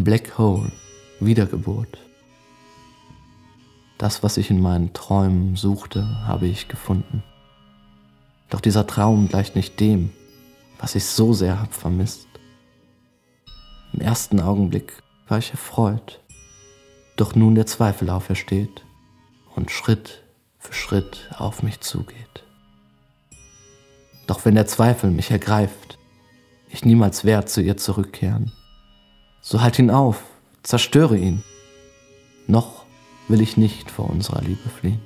Black Hole, Wiedergeburt. Das, was ich in meinen Träumen suchte, habe ich gefunden. Doch dieser Traum gleicht nicht dem, was ich so sehr hab vermisst. Im ersten Augenblick war ich erfreut, doch nun der Zweifel aufersteht und Schritt für Schritt auf mich zugeht. Doch wenn der Zweifel mich ergreift, ich niemals werd zu ihr zurückkehren, so halt ihn auf, zerstöre ihn. Noch will ich nicht vor unserer Liebe fliehen.